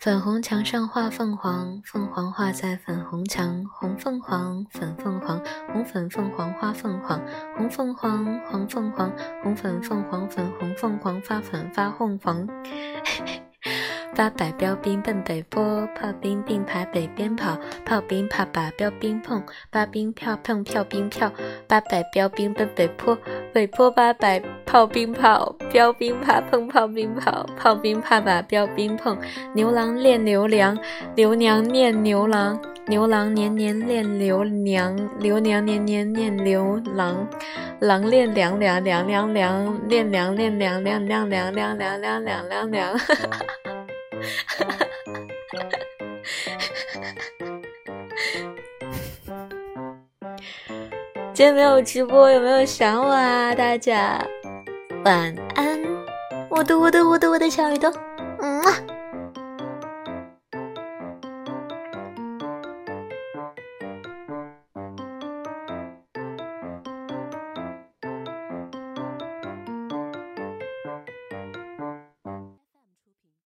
粉红墙上画凤凰，凤凰画在粉红墙。红凤凰，粉凤凰，红粉凤凰花凤凰。红凤凰，黄凤凰，红粉凤凰，粉红凤凰发粉发凤凰。八百标兵奔北坡，炮兵并排北边跑，炮兵怕把标兵碰，八兵票碰票兵票。八百标兵奔北坡，北坡八百炮兵炮，标兵怕碰炮兵炮，炮兵怕把标兵碰。牛郎恋牛娘，牛娘念牛郎，牛郎年年恋牛娘，牛娘年年念牛郎，郎恋娘娘娘娘娘，恋娘恋娘娘娘娘娘娘娘娘娘娘。今天没有直播，有没有想我啊？大家晚安，我的我的我的我的小耳朵。